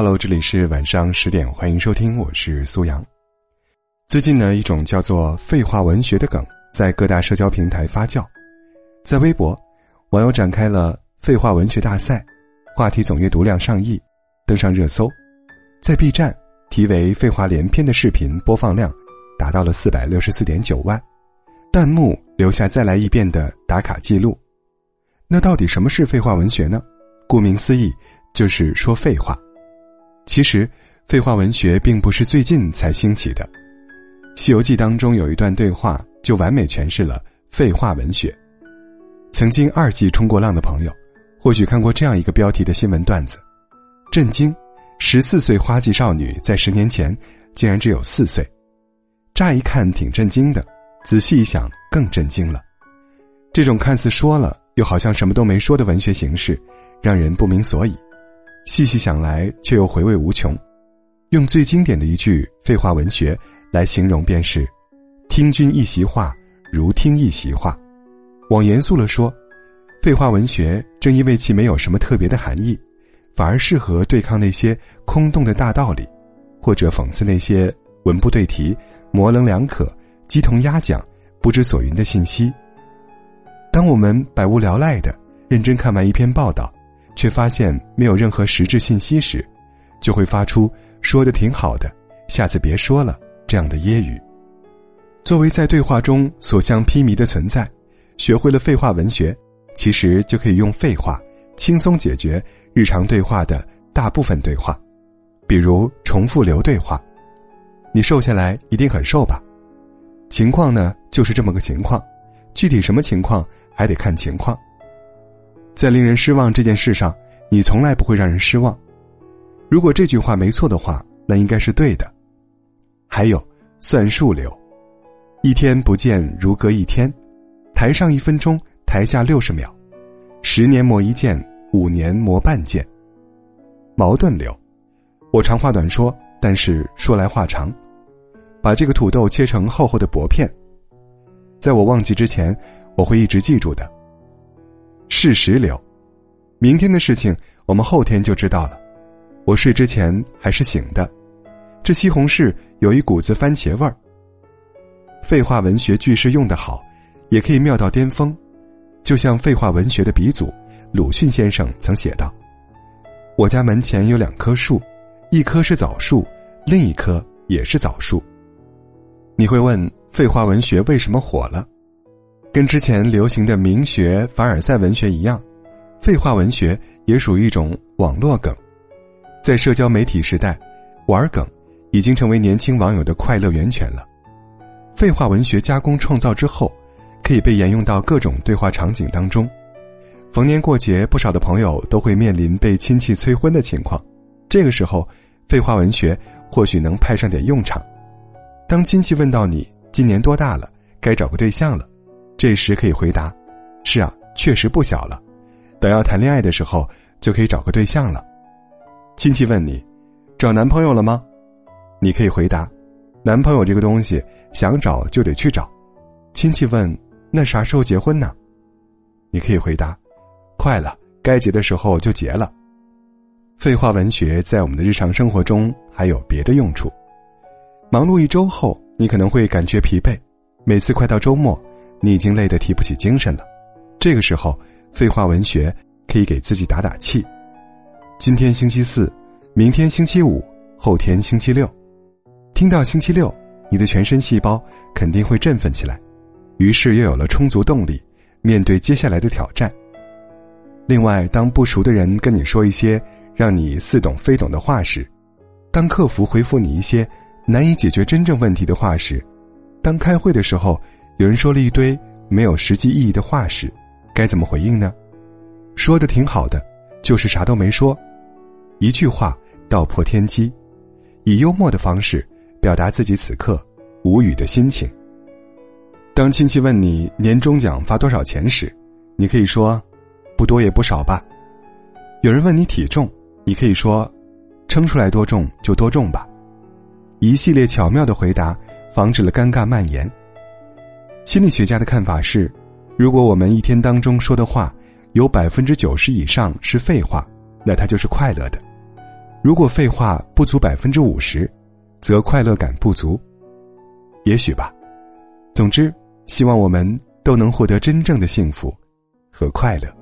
Hello，这里是晚上十点，欢迎收听，我是苏阳。最近呢，一种叫做“废话文学”的梗在各大社交平台发酵，在微博，网友展开了“废话文学大赛”，话题总阅读量上亿，登上热搜；在 B 站，题为“废话连篇”的视频播放量达到了四百六十四点九万，弹幕留下“再来一遍”的打卡记录。那到底什么是废话文学呢？顾名思义，就是说废话。其实，废话文学并不是最近才兴起的，《西游记》当中有一段对话就完美诠释了废话文学。曾经二季冲过浪的朋友，或许看过这样一个标题的新闻段子：震惊，十四岁花季少女在十年前竟然只有四岁。乍一看挺震惊的，仔细一想更震惊了。这种看似说了又好像什么都没说的文学形式，让人不明所以。细细想来，却又回味无穷。用最经典的一句废话文学来形容，便是：“听君一席话，如听一席话。”往严肃了说，废话文学正因为其没有什么特别的含义，反而适合对抗那些空洞的大道理，或者讽刺那些文不对题、模棱两可、鸡同鸭讲、不知所云的信息。当我们百无聊赖的认真看完一篇报道。却发现没有任何实质信息时，就会发出“说的挺好的，下次别说了”这样的揶揄。作为在对话中所向披靡的存在，学会了废话文学，其实就可以用废话轻松解决日常对话的大部分对话，比如重复流对话：“你瘦下来一定很瘦吧？”情况呢就是这么个情况，具体什么情况还得看情况。在令人失望这件事上，你从来不会让人失望。如果这句话没错的话，那应该是对的。还有算术流，一天不见如隔一天，台上一分钟，台下六十秒，十年磨一剑，五年磨半剑。矛盾流，我长话短说，但是说来话长，把这个土豆切成厚厚的薄片，在我忘记之前，我会一直记住的。事实流，明天的事情我们后天就知道了。我睡之前还是醒的。这西红柿有一股子番茄味儿。废话文学句式用得好，也可以妙到巅峰。就像废话文学的鼻祖鲁迅先生曾写道：“我家门前有两棵树，一棵是枣树，另一棵也是枣树。”你会问，废话文学为什么火了？跟之前流行的名学凡尔赛文学一样，废话文学也属于一种网络梗。在社交媒体时代，玩梗已经成为年轻网友的快乐源泉了。废话文学加工创造之后，可以被沿用到各种对话场景当中。逢年过节，不少的朋友都会面临被亲戚催婚的情况，这个时候，废话文学或许能派上点用场。当亲戚问到你今年多大了，该找个对象了。这时可以回答：“是啊，确实不小了。等要谈恋爱的时候，就可以找个对象了。”亲戚问你：“找男朋友了吗？”你可以回答：“男朋友这个东西，想找就得去找。”亲戚问：“那啥时候结婚呢？”你可以回答：“快了，该结的时候就结了。”废话文学在我们的日常生活中还有别的用处。忙碌一周后，你可能会感觉疲惫，每次快到周末。你已经累得提不起精神了，这个时候，废话文学可以给自己打打气。今天星期四，明天星期五，后天星期六，听到星期六，你的全身细胞肯定会振奋起来，于是又有了充足动力面对接下来的挑战。另外，当不熟的人跟你说一些让你似懂非懂的话时，当客服回复你一些难以解决真正问题的话时，当开会的时候。有人说了一堆没有实际意义的话时，该怎么回应呢？说的挺好的，就是啥都没说，一句话道破天机，以幽默的方式表达自己此刻无语的心情。当亲戚问你年终奖发多少钱时，你可以说不多也不少吧。有人问你体重，你可以说称出来多重就多重吧。一系列巧妙的回答，防止了尴尬蔓延。心理学家的看法是，如果我们一天当中说的话有百分之九十以上是废话，那它就是快乐的；如果废话不足百分之五十，则快乐感不足。也许吧。总之，希望我们都能获得真正的幸福和快乐。